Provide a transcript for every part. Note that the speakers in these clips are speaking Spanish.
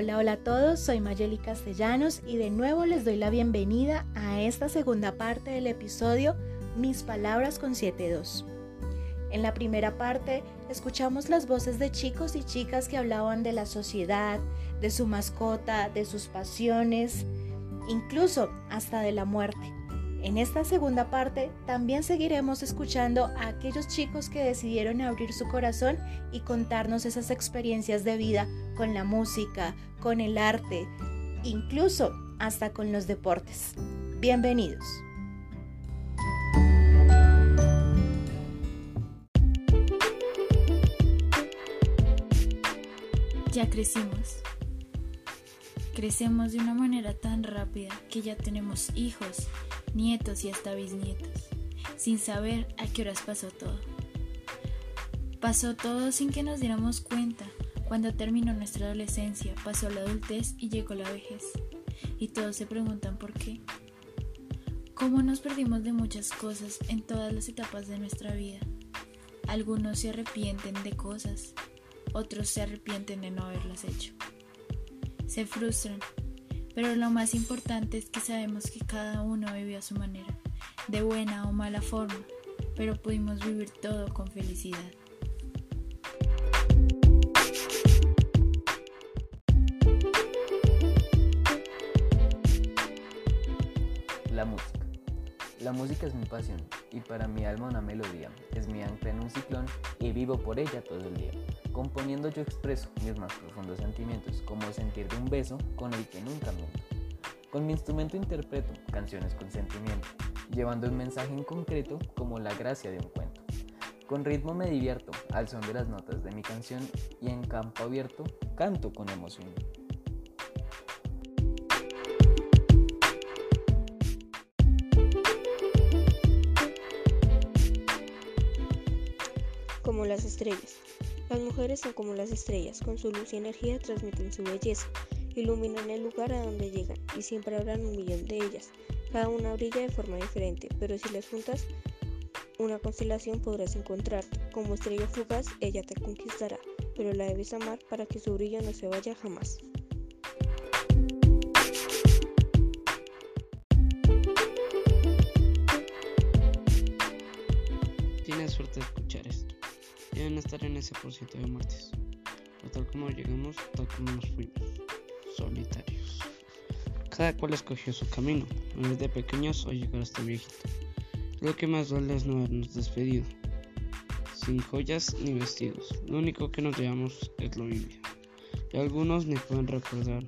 Hola, hola a todos, soy Mayeli Castellanos y de nuevo les doy la bienvenida a esta segunda parte del episodio Mis Palabras con 7.2. En la primera parte escuchamos las voces de chicos y chicas que hablaban de la sociedad, de su mascota, de sus pasiones, incluso hasta de la muerte. En esta segunda parte también seguiremos escuchando a aquellos chicos que decidieron abrir su corazón y contarnos esas experiencias de vida con la música, con el arte, incluso hasta con los deportes. Bienvenidos. Ya crecimos. Crecemos de una manera tan rápida que ya tenemos hijos nietos y hasta bisnietos, sin saber a qué horas pasó todo. Pasó todo sin que nos diéramos cuenta. Cuando terminó nuestra adolescencia, pasó la adultez y llegó la vejez. Y todos se preguntan por qué. ¿Cómo nos perdimos de muchas cosas en todas las etapas de nuestra vida? Algunos se arrepienten de cosas, otros se arrepienten de no haberlas hecho. Se frustran pero lo más importante es que sabemos que cada uno vivió a su manera, de buena o mala forma, pero pudimos vivir todo con felicidad. La música. La música es mi pasión y para mi alma una melodía, es mi ancla en un ciclón y vivo por ella todo el día. Componiendo yo expreso mis más profundos sentimientos, como sentir de un beso con el que nunca miento. Con mi instrumento interpreto canciones con sentimiento, llevando un mensaje en concreto como la gracia de un cuento. Con ritmo me divierto al son de las notas de mi canción y en campo abierto canto con emoción. Como las estrellas. Las mujeres son como las estrellas, con su luz y energía transmiten su belleza, iluminan el lugar a donde llegan y siempre habrán un millón de ellas. Cada una brilla de forma diferente, pero si las juntas, una constelación podrás encontrarte. Como estrella fugaz, ella te conquistará, pero la debes amar para que su brillo no se vaya jamás. Tienes suerte de escuchar esto deben estar en ese por ciento de muertes. O tal como llegamos, tal como nos fuimos, solitarios. Cada cual escogió su camino, vez de pequeños o llegar hasta viejito. Lo que más duele es no habernos despedido, sin joyas ni vestidos. Lo único que nos llevamos es lo vivido. Y algunos ni pueden recordar.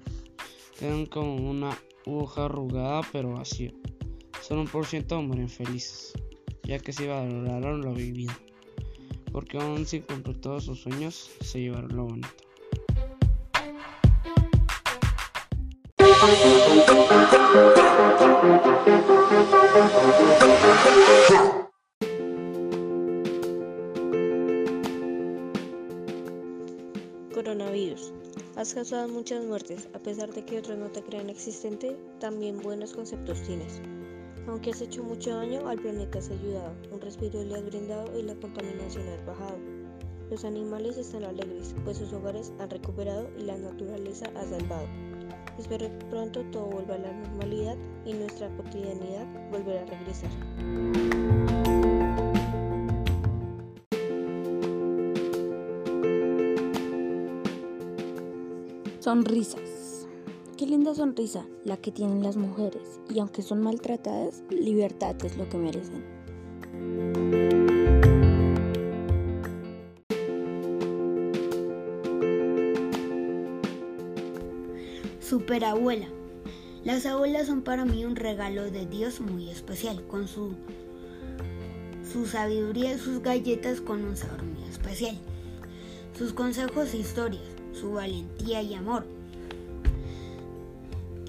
Quedan como una hoja arrugada pero vacío. Solo un por ciento mueren felices, ya que se valoraron lo vivido porque aún sin cumplir todos sus sueños, se llevaron lo bonito. Coronavirus. Has causado muchas muertes, a pesar de que otros no te crean existente, también buenos conceptos tienes. Aunque has hecho mucho daño, al planeta has ayudado, un respiro le has brindado y la contaminación has bajado. Los animales están alegres, pues sus hogares han recuperado y la naturaleza ha salvado. Espero que pronto todo vuelva a la normalidad y nuestra cotidianidad volverá a regresar. Sonrisas. Linda sonrisa la que tienen las mujeres y aunque son maltratadas, libertad es lo que merecen. Superabuela. Las abuelas son para mí un regalo de Dios muy especial, con su, su sabiduría y sus galletas con un sabor muy especial. Sus consejos e historias, su valentía y amor,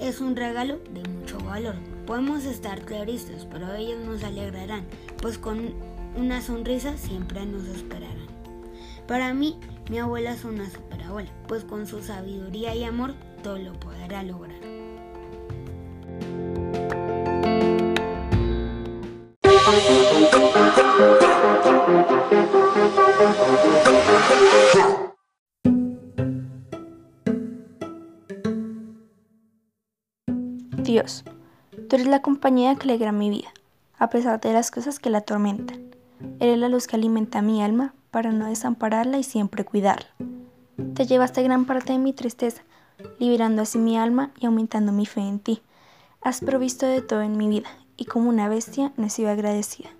es un regalo de mucho valor. Podemos estar claristas, pero ellos nos alegrarán, pues con una sonrisa siempre nos esperarán. Para mí, mi abuela es una superabuela, pues con su sabiduría y amor todo lo podrá lograr. Dios, tú eres la compañía que alegra mi vida, a pesar de las cosas que la atormentan. Eres la luz que alimenta mi alma para no desampararla y siempre cuidarla. Te llevaste gran parte de mi tristeza, liberando así mi alma y aumentando mi fe en ti. Has provisto de todo en mi vida y como una bestia no he sido agradecida.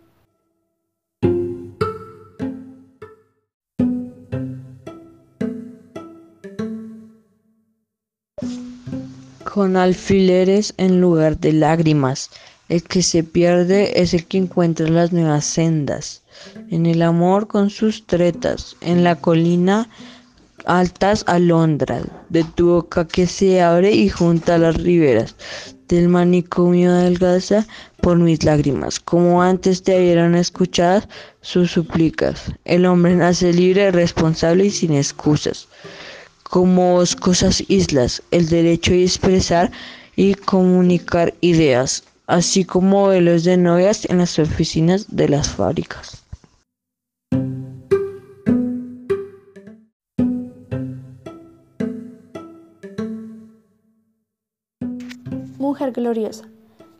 Con alfileres en lugar de lágrimas. El que se pierde es el que encuentra las nuevas sendas. En el amor con sus tretas, en la colina altas alondras, de tu boca que se abre y junta las riberas, del manicomio adelgaza por mis lágrimas, como antes te hubieran escuchado sus súplicas. El hombre nace libre, responsable y sin excusas. Como cosas islas, el derecho de expresar y comunicar ideas así como velos de novias en las oficinas de las fábricas. Mujer gloriosa.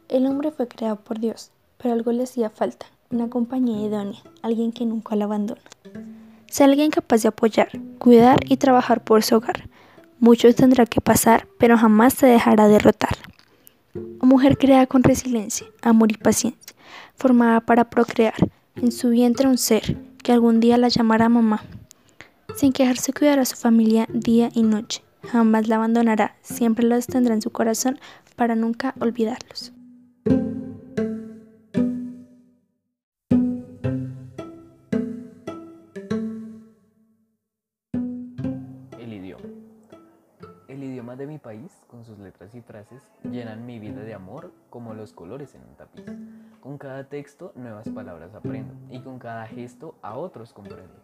El hombre fue creado por Dios, pero algo le hacía falta, una compañía idónea, alguien que nunca la abandona. Sea alguien capaz de apoyar, cuidar y trabajar por su hogar. Mucho tendrá que pasar, pero jamás se dejará derrotar mujer creada con resiliencia, amor y paciencia, formada para procrear en su vientre un ser que algún día la llamará mamá. Sin quejarse cuidará a su familia día y noche, jamás la abandonará, siempre los tendrá en su corazón para nunca olvidarlos. Llenan mi vida de amor como los colores en un tapiz. Con cada texto nuevas palabras aprendo y con cada gesto a otros comprendo.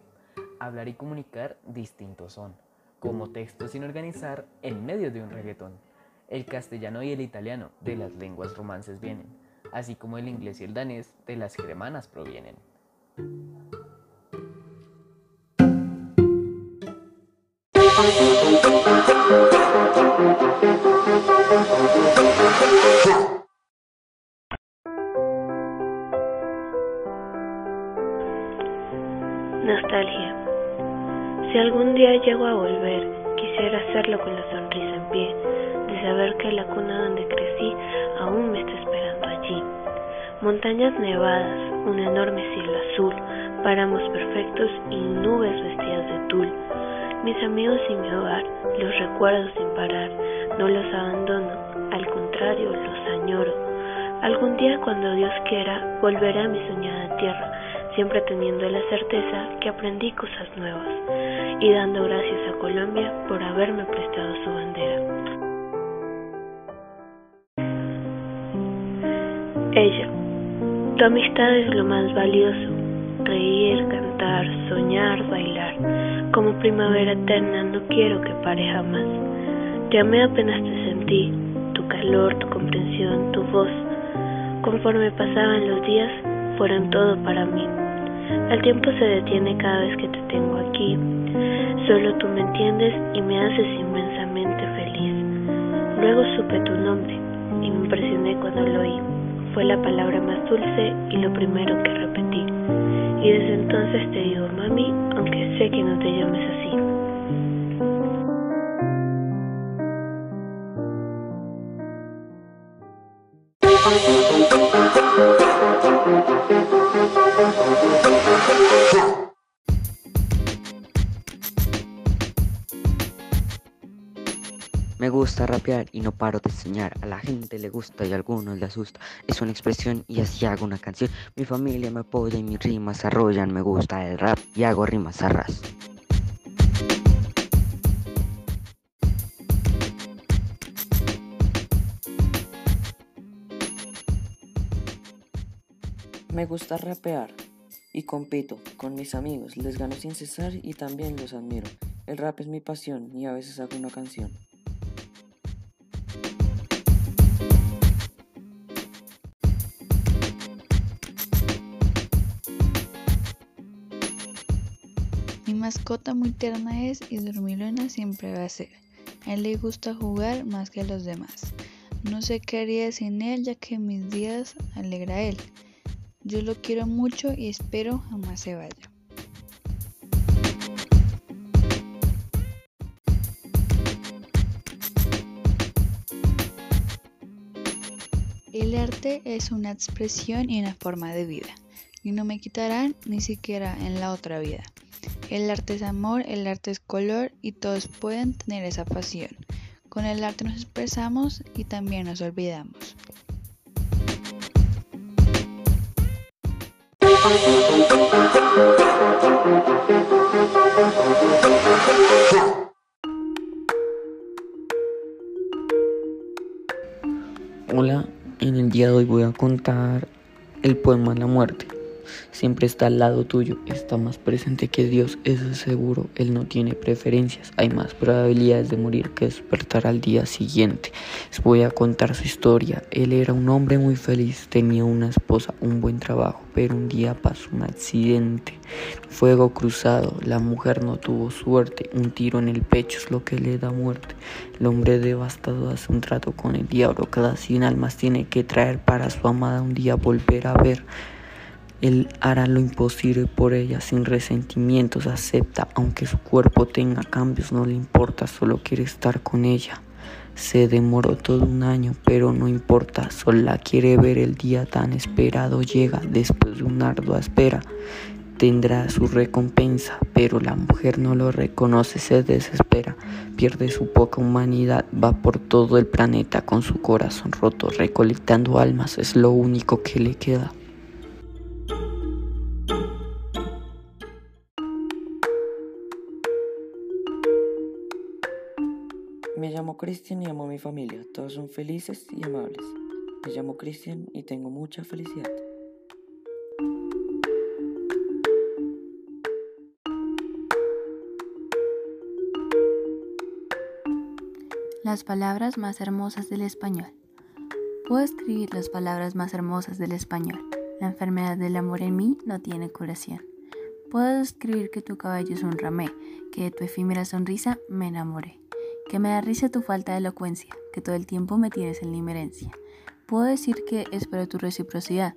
Hablar y comunicar distintos son, como textos sin organizar en medio de un reggaetón. El castellano y el italiano de las lenguas romances vienen, así como el inglés y el danés de las germanas provienen. Llego a volver, quisiera hacerlo con la sonrisa en pie, de saber que la cuna donde crecí aún me está esperando allí. Montañas nevadas, un enorme cielo azul, páramos perfectos y nubes vestidas de tul mis amigos y mi hogar los recuerdo sin parar, no los abandono, al contrario, los añoro. Algún día cuando Dios quiera, volveré a mi soñada tierra, siempre teniendo la certeza que aprendí cosas nuevas y dando gracias a Colombia por haberme prestado su bandera. Ella, tu amistad es lo más valioso, reír, cantar, soñar, bailar. Como primavera eterna no quiero que pare jamás. Llamé apenas te sentí, tu calor, tu comprensión, tu voz. Conforme pasaban los días, fueron todo para mí. El tiempo se detiene cada vez que te tengo aquí. Solo tú me entiendes y me haces inmensamente feliz. Luego supe tu nombre y me impresioné cuando lo oí. Fue la palabra más dulce y lo primero que repetí. Y desde entonces te digo mami, aunque sé que no te llames así. Me gusta rapear y no paro de soñar. A la gente le gusta y a algunos le asusta. Es una expresión y así hago una canción. Mi familia me apoya y mis rimas arrollan. Me gusta el rap y hago rimas arras. Me gusta rapear y compito con mis amigos. Les gano sin cesar y también los admiro. El rap es mi pasión y a veces hago una canción. Mascota muy tierna es y dormilona siempre va a ser. A él le gusta jugar más que a los demás. No sé qué haría sin él, ya que mis días alegra a él. Yo lo quiero mucho y espero jamás se vaya. El arte es una expresión y una forma de vida, y no me quitarán ni siquiera en la otra vida. El arte es amor, el arte es color y todos pueden tener esa pasión. Con el arte nos expresamos y también nos olvidamos. Hola, en el día de hoy voy a contar el poema La muerte. Siempre está al lado tuyo, está más presente que Dios, eso es seguro. Él no tiene preferencias, hay más probabilidades de morir que despertar al día siguiente. Les voy a contar su historia. Él era un hombre muy feliz, tenía una esposa, un buen trabajo, pero un día pasó un accidente. Fuego cruzado, la mujer no tuvo suerte, un tiro en el pecho es lo que le da muerte. El hombre devastado hace un trato con el diablo, cada cien almas tiene que traer para su amada un día volver a ver. Él hará lo imposible por ella sin resentimientos, acepta, aunque su cuerpo tenga cambios, no le importa, solo quiere estar con ella. Se demoró todo un año, pero no importa, solo la quiere ver el día tan esperado llega después de una ardua espera. Tendrá su recompensa, pero la mujer no lo reconoce, se desespera, pierde su poca humanidad, va por todo el planeta con su corazón roto, recolectando almas, es lo único que le queda. Me llamo Cristian y amo a mi familia. Todos son felices y amables. Me llamo Cristian y tengo mucha felicidad. Las palabras más hermosas del español. Puedo escribir las palabras más hermosas del español. La enfermedad del amor en mí no tiene curación. Puedo escribir que tu cabello es un ramé, que de tu efímera sonrisa me enamoré, que me da risa tu falta de elocuencia, que todo el tiempo me tienes en la inmerencia. Puedo decir que espero tu reciprocidad,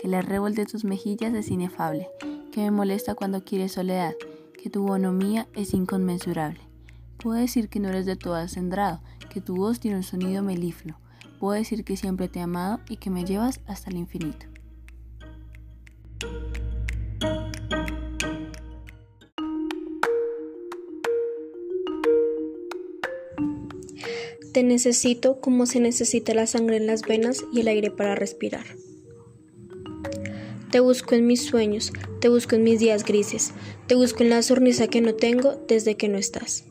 que la revol de tus mejillas es inefable, que me molesta cuando quieres soledad, que tu bonomía es inconmensurable. Puedo decir que no eres de todo acendrado, que tu voz tiene un sonido melifluo. Puedo decir que siempre te he amado y que me llevas hasta el infinito. Te necesito como se necesita la sangre en las venas y el aire para respirar. Te busco en mis sueños, te busco en mis días grises, te busco en la sonrisa que no tengo desde que no estás.